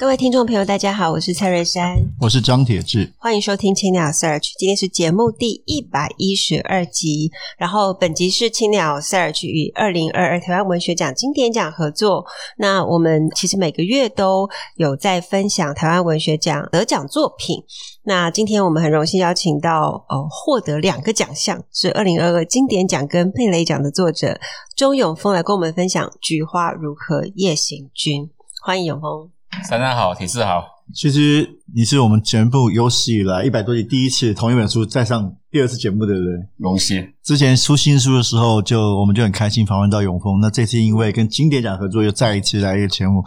各位听众朋友，大家好，我是蔡瑞山，我是张铁志，欢迎收听青鸟 Search，今天是节目第一百一十二集，然后本集是青鸟 Search 与二零二二台湾文学奖经典奖合作。那我们其实每个月都有在分享台湾文学奖得奖作品。那今天我们很荣幸邀请到呃获得两个奖项，是二零二二经典奖跟佩雷奖的作者钟永峰来跟我们分享《菊花如何夜行军》，欢迎永丰。珊珊好，铁志好。其实你是我们节目有史以来一百多集第一次同一本书再上第二次节目，对不对？荣幸。之前出新书的时候就，就我们就很开心访问到永丰。那这次因为跟经典奖合作，又再一次来一个节目。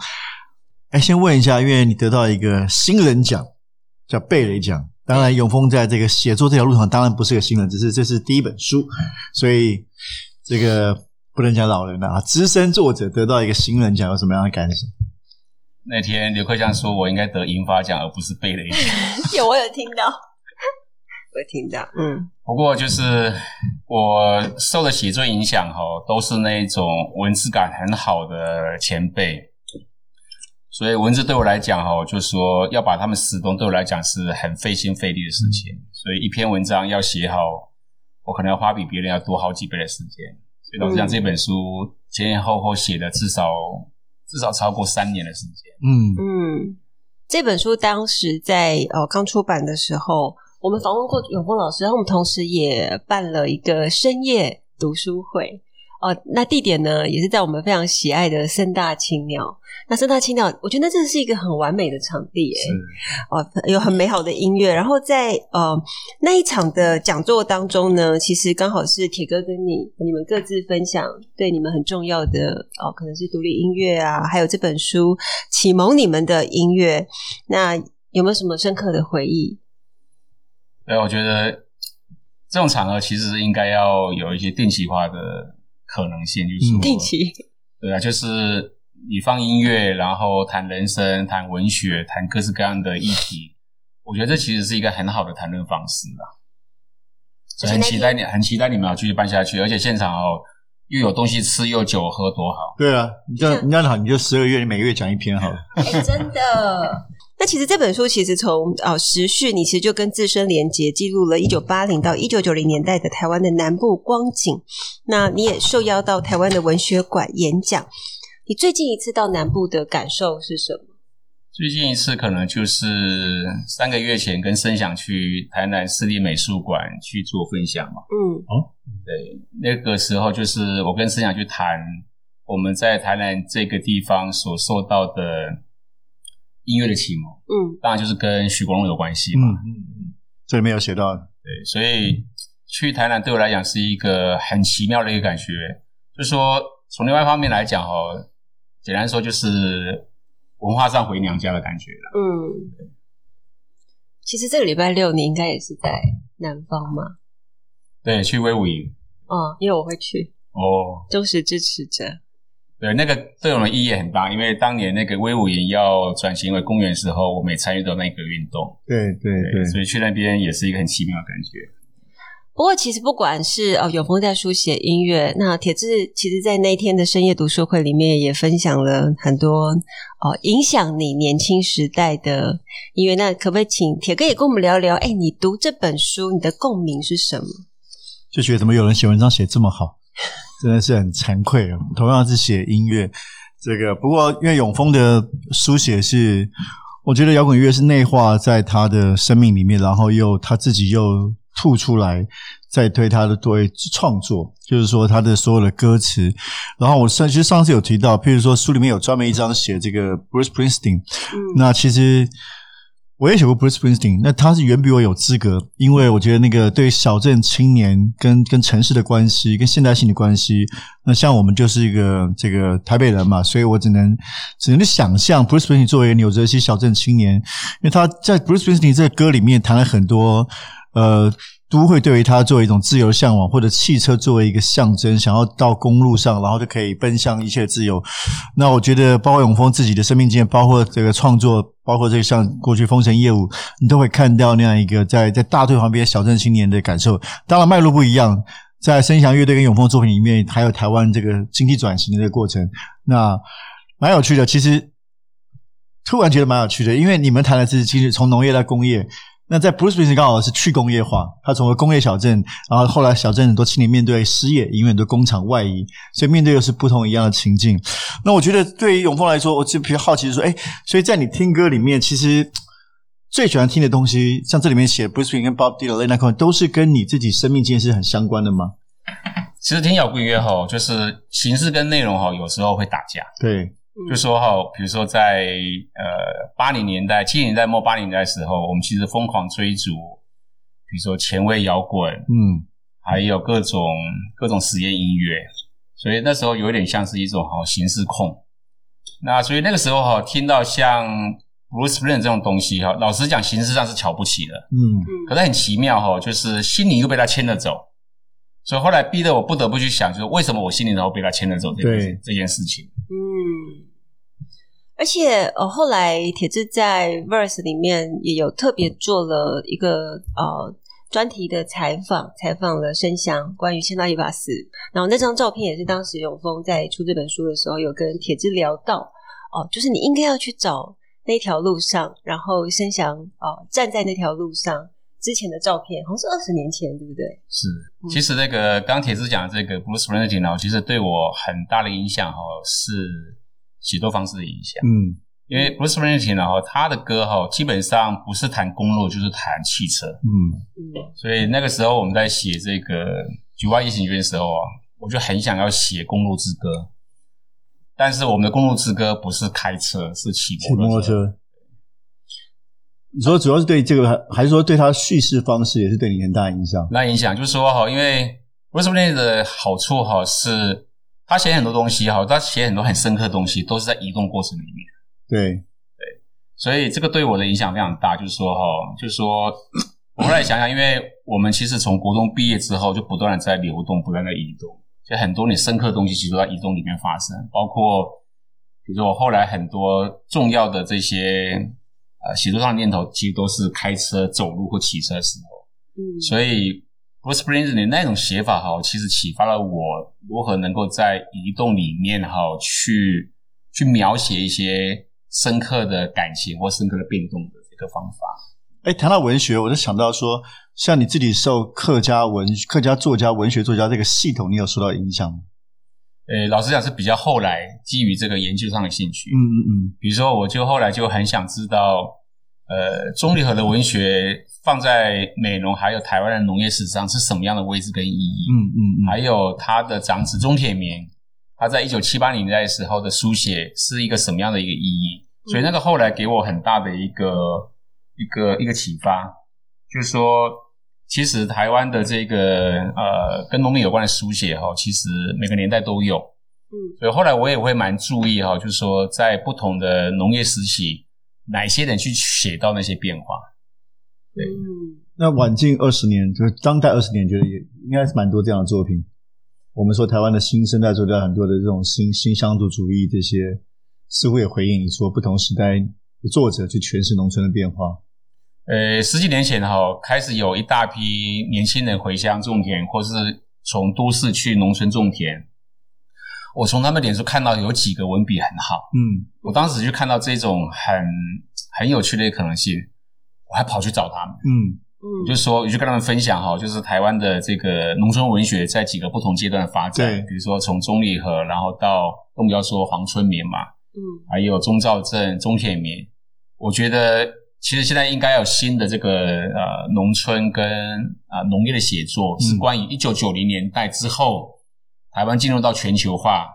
哎，先问一下，因为你得到一个新人奖，叫贝雷奖。当然，永丰在这个写作这条路上当然不是个新人，只是这是第一本书，所以这个不能讲老人了啊。资深作者得到一个新人奖，有什么样的感想？那天刘克襄说：“我应该得银发奖，而不是贝雷奖。”有，我有听到，我有听到。嗯，不过就是我受的写作影响哈，都是那一种文字感很好的前辈，所以文字对我来讲哈，就是说要把他们始终，对我来讲是很费心费力的事情。所以一篇文章要写好，我可能要花比别人要多好几倍的时间。所以老实讲，这本书前前后后写的至少。至少超过三年的时间。嗯嗯，这本书当时在呃刚出版的时候，我们访问过永峰老师，然后我们同时也办了一个深夜读书会。哦、呃，那地点呢也是在我们非常喜爱的盛大青鸟。那盛大青鸟，我觉得那真的是一个很完美的场地，诶是哦，有很美好的音乐。然后在呃那一场的讲座当中呢，其实刚好是铁哥跟你你们各自分享对你们很重要的哦，可能是独立音乐啊，还有这本书启蒙你们的音乐。那有没有什么深刻的回忆？对，我觉得这种场合其实应该要有一些定期化的可能性，就是说定期。对啊，就是。你放音乐，然后谈人生、谈文学、谈各式各样的议题，我觉得这其实是一个很好的谈论方式啊。很期待你，很期待你们要继续办下去，而且现场哦，又有东西吃，又有酒喝，多好！对啊，你这样你这样好，你就十二月，你每个月讲一篇好了。欸，真的。那其实这本书其实从哦时序，你其实就跟自身连结，记录了一九八零到一九九零年代的台湾的南部光景。那你也受邀到台湾的文学馆演讲。你最近一次到南部的感受是什么？最近一次可能就是三个月前跟声响去台南市立美术馆去做分享嘛。嗯，哦，对，那个时候就是我跟声响去谈我们在台南这个地方所受到的音乐的启蒙。嗯，当然就是跟许国荣有关系嘛。嗯嗯，这里面有写到。对，所以去台南对我来讲是一个很奇妙的一个感觉，就是说从另外一方面来讲哦。简单说就是文化上回娘家的感觉了。嗯，其实这个礼拜六你应该也是在南方嘛？对，去威武营。哦，因为我会去。哦，忠实支持者。对，那个对我的意义很大，因为当年那个威武营要转型为公园的时候，我没参与到那个运动。对对对，对，所以去那边也是一个很奇妙的感觉。不过，其实不管是哦，永丰在书写音乐，那铁志其实，在那天的深夜读书会里面也分享了很多哦，影响你年轻时代的音乐。那可不可以请铁哥也跟我们聊聊？哎，你读这本书，你的共鸣是什么？就觉得怎么有人写文章写这么好，真的是很惭愧啊！同样是写音乐，这个不过因为永丰的书写是，我觉得摇滚乐是内化在他的生命里面，然后又他自己又。吐出来，在推他的对创作，就是说他的所有的歌词。然后我上其实上次有提到，譬如说书里面有专门一章写这个 Bruce Springsteen。嗯，那其实我也写过 Bruce Springsteen，那他是远比我有资格，因为我觉得那个对小镇青年跟跟城市的关系，跟现代性的关系，那像我们就是一个这个台北人嘛，所以我只能只能去想象 Bruce Springsteen 作为一个纽泽西小镇青年，因为他在 Bruce Springsteen 这个歌里面谈了很多，呃。都会对于他作为一种自由向往，或者汽车作为一个象征，想要到公路上，然后就可以奔向一切自由。那我觉得，包括永丰自己的生命经验，包括这个创作，包括这个像过去丰城业务，你都会看到那样一个在在大队旁边小镇青年的感受。当然脉络不一样，在声响乐队跟永丰作品里面，还有台湾这个经济转型的这个过程，那蛮有趣的。其实突然觉得蛮有趣的，因为你们谈的是其实从农业到工业。那在 Bruce Springsteen 刚好是去工业化，他从个工业小镇，然后后来小镇很多青年面对失业，因为很多工厂外移，所以面对的是不同一样的情境。那我觉得对于永峰来说，我就比较好奇的说，哎，所以在你听歌里面，其实最喜欢听的东西，像这里面写 Bruce Springsteen 跟 Bob Dylan、Leonard Cohen 都是跟你自己生命经验是很相关的吗？其实听摇滚乐哈，就是形式跟内容哈，有时候会打架。对。就说哈，比如说在呃八零年代、七零年代末、八零年代的时候，我们其实疯狂追逐，比如说前卫摇滚，嗯，还有各种各种实验音乐，所以那时候有一点像是一种哈形式控。那所以那个时候哈，听到像 Bruce Springsteen 这种东西哈，老实讲形式上是瞧不起的，嗯，可是很奇妙哈，就是心灵又被他牵着走，所以后来逼得我不得不去想，就是为什么我心灵然后被他牵着走这件事，这件事情，嗯。而且，呃，后来铁志在 Verse 里面也有特别做了一个呃专题的采访，采访了申祥关于《牵到一把丝》，然后那张照片也是当时永峰在出这本书的时候有跟铁志聊到，哦、呃，就是你应该要去找那条路上，然后申祥呃站在那条路上之前的照片，好像是二十年前，对不对？是，其实那个刚铁之讲的这个 Bruce Springsteen 呢，其实对我很大的影响哦，是。写作方式的影响，嗯，因为 Bruce Springsteen 然后他的歌哈，基本上不是谈公路就是谈汽车，嗯嗯，所以那个时候我们在写这个《局外夜行军》的时候啊，我就很想要写公路之歌，但是我们的公路之歌不是开车，是骑摩托车。你说主要是对这个，还是说对他叙事方式也是对你很大影响？那影响就是说哈，因为 Bruce Springsteen 的好处哈是。他写很多东西哈，他写很多很深刻的东西，都是在移动过程里面。对对，所以这个对我的影响非常大。就是说哈，就是说，我后来想想，因为我们其实从国中毕业之后，就不断的在流动，不断的移动，就很多你深刻的东西，其实都在移动里面发生。包括比如说我后来很多重要的这些呃写作上的念头，其实都是开车、走路或骑车的时候。嗯，所以。Bruce Springsteen 那种写法哈，其实启发了我如何能够在移动里面哈去去描写一些深刻的感情或深刻的变动的这个方法。哎，谈到文学，我就想到说，像你自己受客家文客家作家文学作家这个系统，你有受到影响吗？呃，老实讲是比较后来基于这个研究上的兴趣。嗯嗯嗯。比如说，我就后来就很想知道，呃，中坜河的文学。放在美浓还有台湾的农业史上是什么样的位置跟意义？嗯嗯嗯，还有他的长子钟铁民，他在一九七八年代的时候的书写是一个什么样的一个意义？所以那个后来给我很大的一个一个一个启发，就是说，其实台湾的这个呃跟农民有关的书写哈，其实每个年代都有。嗯，所以后来我也会蛮注意哈，就是说在不同的农业时期，哪些人去写到那些变化。对，那晚近二十年，就是当代二十年，觉得也应该是蛮多这样的作品。我们说台湾的新生代作家很多的这种新新乡土主义，这些似乎也回应你说不同时代的作者去诠释农村的变化。呃，十几年前哈，开始有一大批年轻人回乡种田，或是从都市去农村种田。我从他们脸书看到有几个文笔很好，嗯，我当时就看到这种很很有趣的可能性。我还跑去找他们，嗯嗯，就说我就跟他们分享哈，就是台湾的这个农村文学在几个不同阶段的发展，对，比如说从中立河，然后到更不要说黄春眠嘛，嗯，还有钟肇政、钟铁棉，我觉得其实现在应该有新的这个呃农村跟啊、呃、农业的写作，是关于一九九零年代之后，台湾进入到全球化、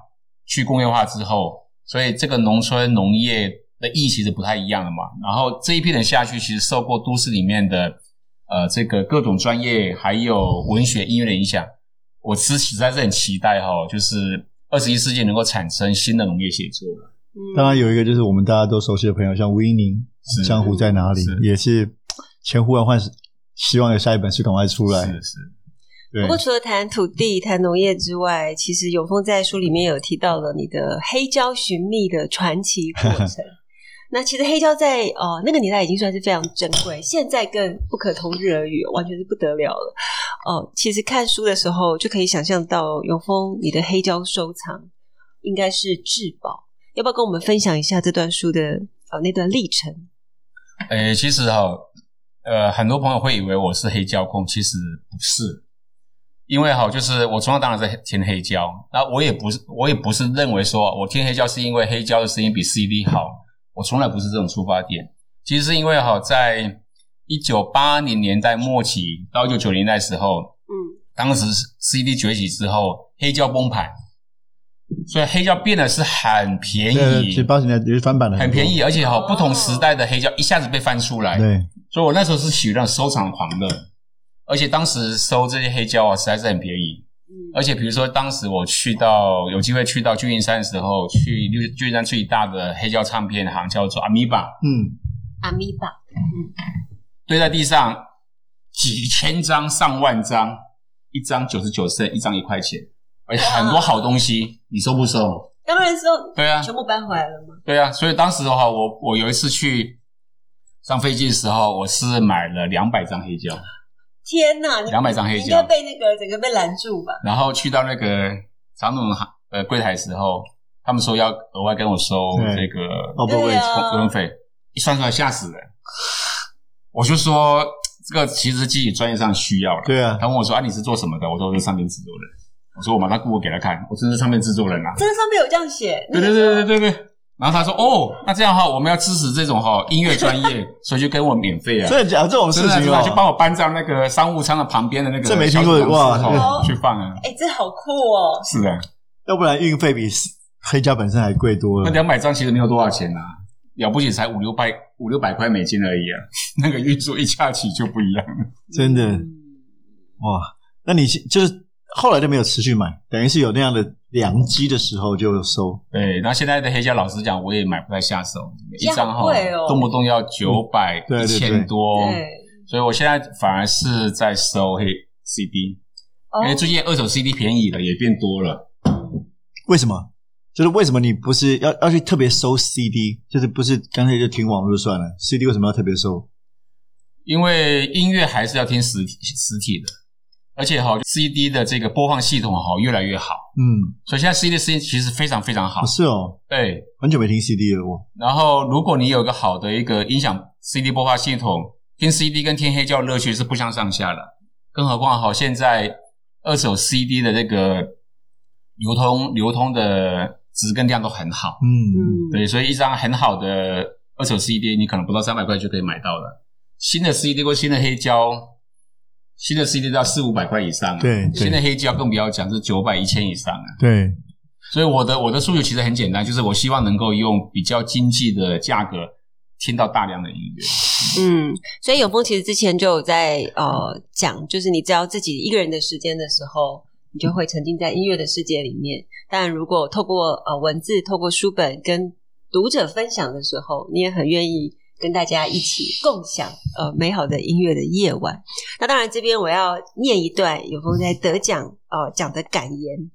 去工业化之后，所以这个农村农业。的意义其实不太一样了嘛。然后这一批人下去，其实受过都市里面的呃这个各种专业还有文学音乐的影响，我其实实在是很期待哈、哦，就是二十一世纪能够产生新的农业写作。嗯，当然有一个就是我们大家都熟悉的朋友，像吴音宁，《江湖在哪里》是也是千呼万唤，希望有下一本书赶快出来。是是。不过除了谈土地、谈农业之外，其实永丰在书里面有提到了你的黑胶寻觅的传奇过程。那其实黑胶在哦、呃、那个年代已经算是非常珍贵，现在更不可同日而语，完全是不得了了。哦、呃，其实看书的时候就可以想象到永丰你的黑胶收藏应该是至宝。要不要跟我们分享一下这段书的呃那段历程？诶，其实哈，呃，很多朋友会以为我是黑胶控，其实不是。因为哈，就是我从小当然在听黑胶，那我也不是，我也不是认为说我听黑胶是因为黑胶的声音比 CD 好，我从来不是这种出发点。其实是因为哈，在一九八零年代末期到一九九零年代时候，嗯，当时 CD 崛起之后，黑胶崩盘，所以黑胶变得是很便宜。其实八十年代也是翻版的很，便宜，而且哈，不同时代的黑胶一下子被翻出来，对，所以我那时候是取那种收藏狂的。而且当时收这些黑胶啊，实在是很便宜。嗯，而且比如说，当时我去到有机会去到旧金山的时候，去旧金山最大的黑胶唱片行叫做阿米巴。嗯，阿米巴。嗯，堆在地上几千张、上万张，一张九十九 cent，一张一块钱，而且很多好东西，你收不收？当然收。对啊，全部搬回来了嘛？对啊，所以当时的话，我我有一次去上飞机的时候，我是买了两百张黑胶。天呐，两百张黑胶，应该被那个整个被拦住吧？然后去到那个长荣呃柜台的时候，他们说要额外跟我收这个货柜运费，一算出来吓死人。我就说这个其实自己专业上需要了。对啊，他问我说啊，你是做什么的？我说我是唱片制作人。我说我马上 Google 给他看，我真是唱片制作人啊！真的上面有这样写。对对对对对对。然后他说：“哦，那这样的话，我们要支持这种哈音乐专业，所以就给我免费啊。所以讲这种事情啊就帮我搬到那个商务舱的旁边的那个。这没听过哇，去放啊！哎，这好酷哦！是的，要不然运费比黑胶本身还贵多了。那两百张其实没有多少钱啊，了不起才五六百五六百块美金而已啊。那个运输一下起就不一样了，真的哇！那你就是后来就没有持续买，等于是有那样的。”良机的时候就收，对。那现在的黑胶，老实讲，我也买不太下手，一张哈，哦、动不动要九百、一千多。对，所以我现在反而是在收黑 CD，因为最近二手 CD 便宜了，也变多了。为什么？就是为什么你不是要要去特别收 CD？就是不是干脆就听网络算了？CD 为什么要特别收？因为音乐还是要听实体实体的。而且哈，CD 的这个播放系统哈越来越好，嗯，所以现在 CD 的声音其实非常非常好。是哦，对，很久没听 CD 了我。然后，如果你有一个好的一个音响 CD 播放系统，听 CD 跟听黑胶乐趣是不相上下的。更何况哈，现在二手 CD 的这个流通流通的值跟量都很好，嗯，对，所以一张很好的二手 CD，你可能不到三百块就可以买到了。新的 CD 或新的黑胶。新的 CD 都要四五百块以上啊，对，现在黑胶更不要讲，是九百一千以上啊。对，所以我的我的诉求其实很简单，就是我希望能够用比较经济的价格听到大量的音乐。嗯，所以永丰其实之前就有在呃讲，就是你只要自己一个人的时间的时候，你就会沉浸在音乐的世界里面。但如果透过呃文字、透过书本跟读者分享的时候，你也很愿意。跟大家一起共享呃美好的音乐的夜晚。那当然，这边我要念一段永丰在得奖呃讲的感言。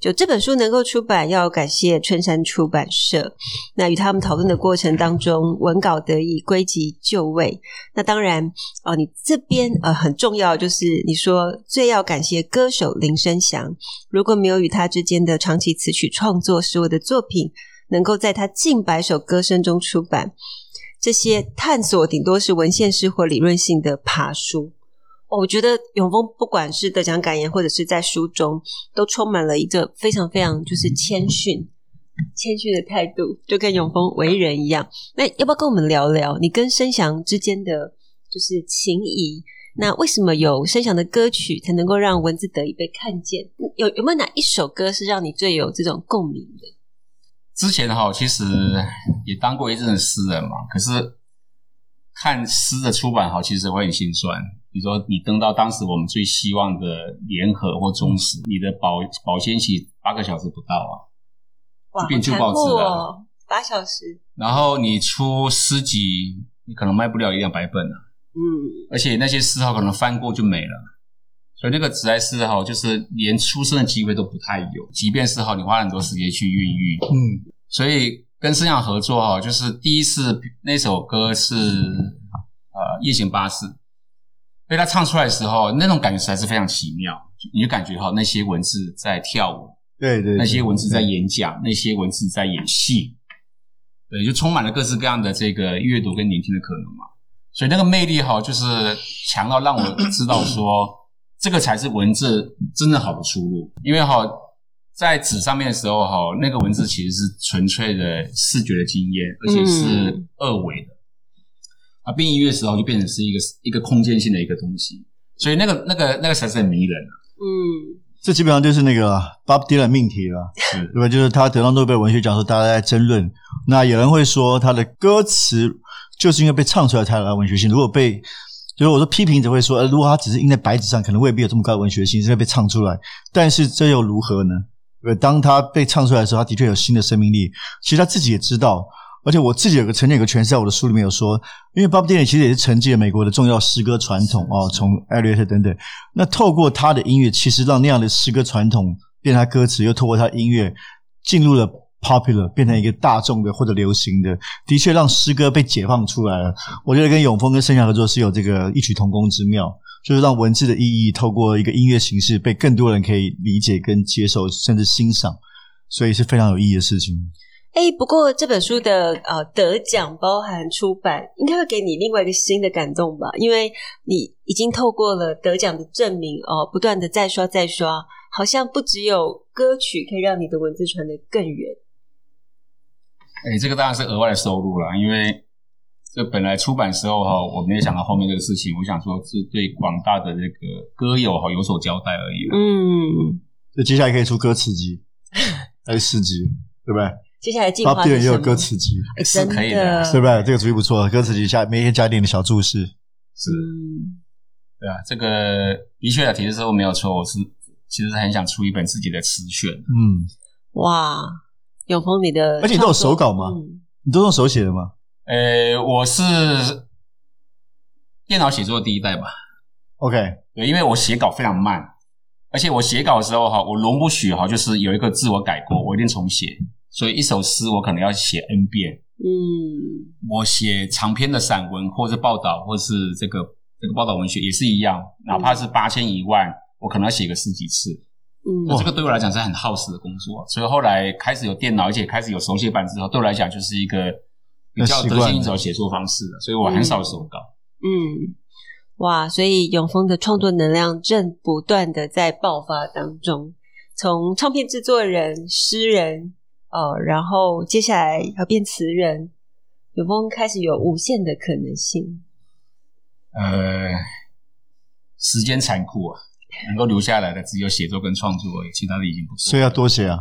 就这本书能够出版，要感谢春山出版社。那与他们讨论的过程当中，文稿得以归集就位。那当然哦、你这边呃很重要，就是你说最要感谢歌手林生祥。如果没有与他之间的长期词曲创作，使我的作品能够在他近百首歌声中出版。这些探索顶多是文献式或理论性的爬书。哦，我觉得永丰不管是得奖感言，或者是在书中，都充满了一个非常非常就是谦逊、谦逊的态度，就跟永丰为人一样。那要不要跟我们聊聊你跟生祥之间的就是情谊？那为什么有生祥的歌曲才能够让文字得以被看见？有有没有哪一首歌是让你最有这种共鸣的？之前哈，其实也当过一阵诗人嘛。可是看诗的出版哈，其实会很心酸。比如说，你登到当时我们最希望的联合或中时，你的保保鲜期八个小时不到啊，哇，就变旧报纸了，哦，八小时。然后你出诗集，你可能卖不了一两百本啊。嗯，而且那些诗号可能翻过就没了。所以那个实在是哈，就是连出生的机会都不太有。即便是哈，你花很多时间去孕育，嗯，所以跟生养合作哈，就是第一次那首歌是呃《夜行巴士》，被他唱出来的时候，那种感觉实在是非常奇妙。你就感觉哈，那些文字在跳舞，对对，那些文字在演讲，那些文字在演戏，对，就充满了各式各样的这个阅读跟聆听的可能嘛。所以那个魅力哈，就是强到让我知道说。这个才是文字真正好的出路，因为哈，在纸上面的时候哈，那个文字其实是纯粹的视觉的经验，而且是二维的。啊，变音乐的时候就变成是一个一个空间性的一个东西，所以那个那个那个才是很迷人啊。嗯，这基本上就是那个 Bob Dylan 命题了，是对吧？就是他得到诺贝尔文学奖的时候，大家在争论。那有人会说他的歌词就是因为被唱出来才有文学性，如果被所以我说，批评者会说，呃，如果他只是印在白纸上，可能未必有这么高的文学性，是会被唱出来。但是这又如何呢？呃，当他被唱出来的时候，他的确有新的生命力。其实他自己也知道，而且我自己有个曾经有个诠释，在我的书里面有说，因为 Bob Dylan 其实也是承继了美国的重要诗歌传统哦，从艾略特等等。那透过他的音乐，其实让那样的诗歌传统变成他歌词，又透过他音乐进入了。Popular 变成一个大众的或者流行的，的确让诗歌被解放出来了。我觉得跟永丰跟生祥合作是有这个异曲同工之妙，就是让文字的意义透过一个音乐形式被更多人可以理解跟接受，甚至欣赏，所以是非常有意义的事情。哎，不过这本书的呃得奖包含出版，应该会给你另外一个新的感动吧？因为你已经透过了得奖的证明哦，不断的再刷再刷，好像不只有歌曲可以让你的文字传得更远。哎，这个当然是额外的收入了，因为这本来出版时候哈，我没有想到后面这个事情。我想说，是对广大的这个歌友哈有所交代而已。嗯，就接下来可以出歌词集，还是诗集，对不对？接下来进化是什么？也有歌词集，是可以的，对不对？这个主意不错，歌词集下每天加一点的小注释，是，对啊，这个的确啊，提的时候没有错，我是其实很想出一本自己的词选。嗯，哇。永丰，你的而且你都有手稿吗？嗯、你都用手写的吗？呃，我是电脑写作的第一代吧。OK，对，因为我写稿非常慢，而且我写稿的时候哈，我容不许哈，就是有一个字我改过，我一定重写。所以一首诗我可能要写 N 遍。嗯，我写长篇的散文，或者是报道，或者是这个这个报道文学也是一样，哪怕是八千一万，我可能要写个十几次。嗯，这个对我来讲是很耗时的工作，所以后来开始有电脑，而且开始有手写板之后，对我来讲就是一个比较得心应手的写作方式了，所以我很少手稿。嗯，哇，所以永丰的创作能量正不断的在爆发当中，从唱片制作人、诗人，哦，然后接下来要变词人，永丰开始有无限的可能性。呃，时间残酷啊。能够留下来的只有写作跟创作而已，其他的已经不错。所以要多写啊，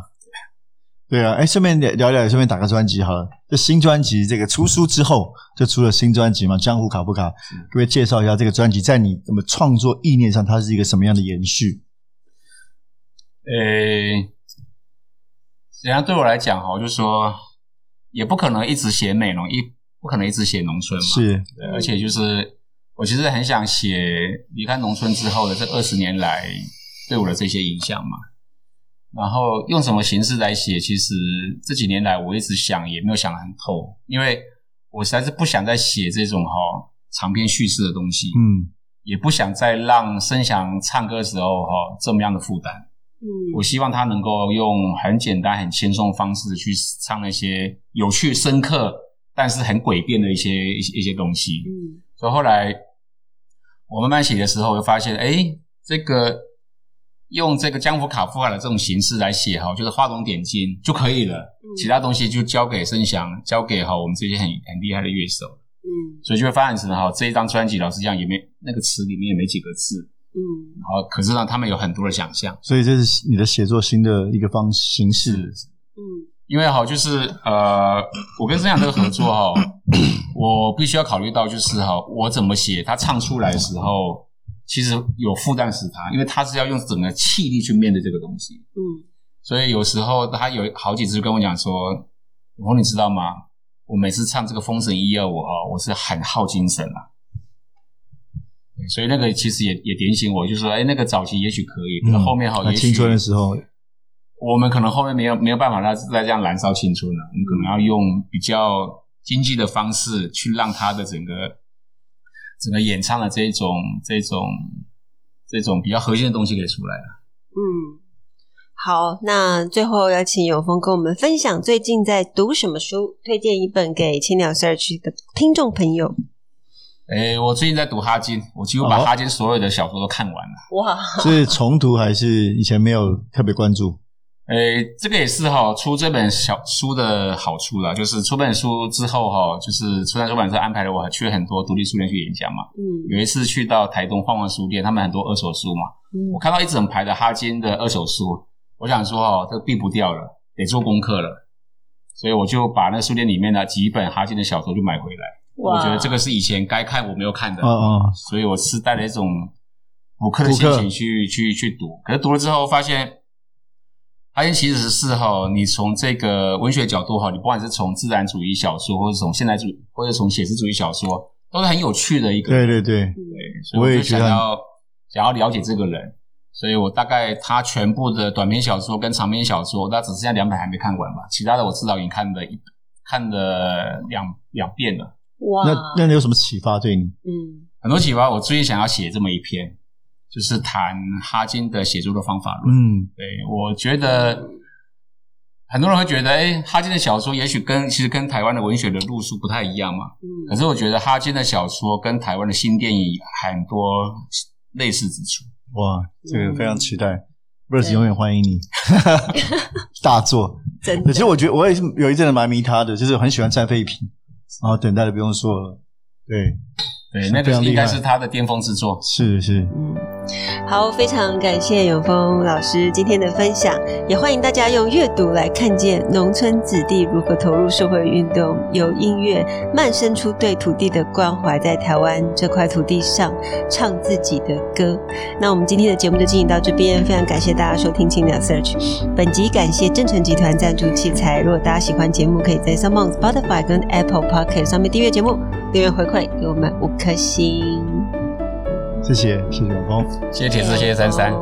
对啊。哎，顺便聊聊，顺便打个专辑好了。这新专辑这个出书之后，就出了新专辑嘛，《江湖卡不卡》。各位介绍一下这个专辑，在你怎么创作意念上，它是一个什么样的延续？呃，实际上对我来讲哈，就是说也不可能一直写美容，一不可能一直写农村嘛。是，而且就是。我其实很想写离开农村之后的这二十年来对我的这些影响嘛，然后用什么形式来写？其实这几年来我一直想，也没有想得很透，因为我实在是不想再写这种哈长篇叙事的东西，嗯，也不想再让声响唱歌的时候哈这么样的负担，嗯，我希望他能够用很简单、很轻松的方式去唱那些有趣、深刻，但是很诡辩的一些一些一些东西，嗯，所以后来。我慢慢写的时候，我就发现，哎，这个用这个江湖卡夫卡的这种形式来写哈，就是画龙点睛就可以了。嗯、其他东西就交给生祥，交给哈我们这些很很厉害的乐手。嗯，所以就会发展成哈这一张专辑，老实讲也没那个词里面也没几个字。嗯，然后可是呢，他们有很多的想象。所以这是你的写作新的一个方形式。嗯，因为哈，就是呃，我跟曾强这个合作哈，我必须要考虑到就是哈，我怎么写，他唱出来的时候，其实有负担死他，因为他是要用整个气力去面对这个东西。嗯，所以有时候他有好几次跟我讲说：“我说，你知道吗？我每次唱这个《封神一二五》哈，我是很耗精神啊。”所以那个其实也也点醒我，就是说，哎，那个早期也许可以，可是后面哈，也许青春的时候。我们可能后面没有没有办法再再这样燃烧青春了，我们可能要用比较经济的方式去让他的整个整个演唱的这种这种这种比较核心的东西给出来了。嗯，好，那最后要请永峰跟我们分享最近在读什么书，推荐一本给青鸟 Search 的听众朋友。诶，我最近在读哈金，我几乎把哈金所有的小说都看完了。哇，是重读还是以前没有特别关注？诶，这个也是哈，出这本小书的好处啦，就是出本书之后哈，就是出版出版社安排了我去了很多独立书店去演讲嘛。嗯，有一次去到台东晃晃书店，他们很多二手书嘛。嗯，我看到一整排的哈金的二手书，我想说哈，这个避不掉了，得做功课了，所以我就把那书店里面的几本哈金的小说就买回来。哇，我觉得这个是以前该看我没有看的，嗯嗯，所以我是带着一种补课的心情去去去读，可是读了之后发现。哈金其实是哈，你从这个文学角度哈，你不管是从自然主义小说，或者从现代主义，或者从写实主义小说，都是很有趣的一个。对对对，对，所以我也想要想要了解这个人，所以我大概他全部的短篇小说跟长篇小说，那只剩下两本还没看完吧，其他的我至少已经看了一看了两两遍了。哇，那那你有什么启发对你？嗯，很多启发。我最近想要写这么一篇。就是谈哈金的写作的方法论。嗯，对，我觉得很多人会觉得，哎，哈金的小说也许跟其实跟台湾的文学的路数不太一样嘛。嗯，可是我觉得哈金的小说跟台湾的新电影很多类似之处。哇，这个非常期待，Verse 永远欢迎你，大作。真的，其实我觉得我也是有一阵子蛮迷他的，就是很喜欢战废品，然后等待的不用说了，对。对，那个应该是他的巅峰之作。是是，嗯，好，非常感谢永峰老师今天的分享，也欢迎大家用阅读来看见农村子弟如何投入社会运动，由音乐漫生出对土地的关怀，在台湾这块土地上唱自己的歌。那我们今天的节目就进行到这边，非常感谢大家收听青鸟 Search。本集感谢正成集团赞助器材。如果大家喜欢节目，可以在 SoundOn Spotify 跟 Apple Podcast 上面订阅节目，订阅回馈给我们五颗星，谢谢谢谢永峰，谢谢铁子，谢谢珊珊。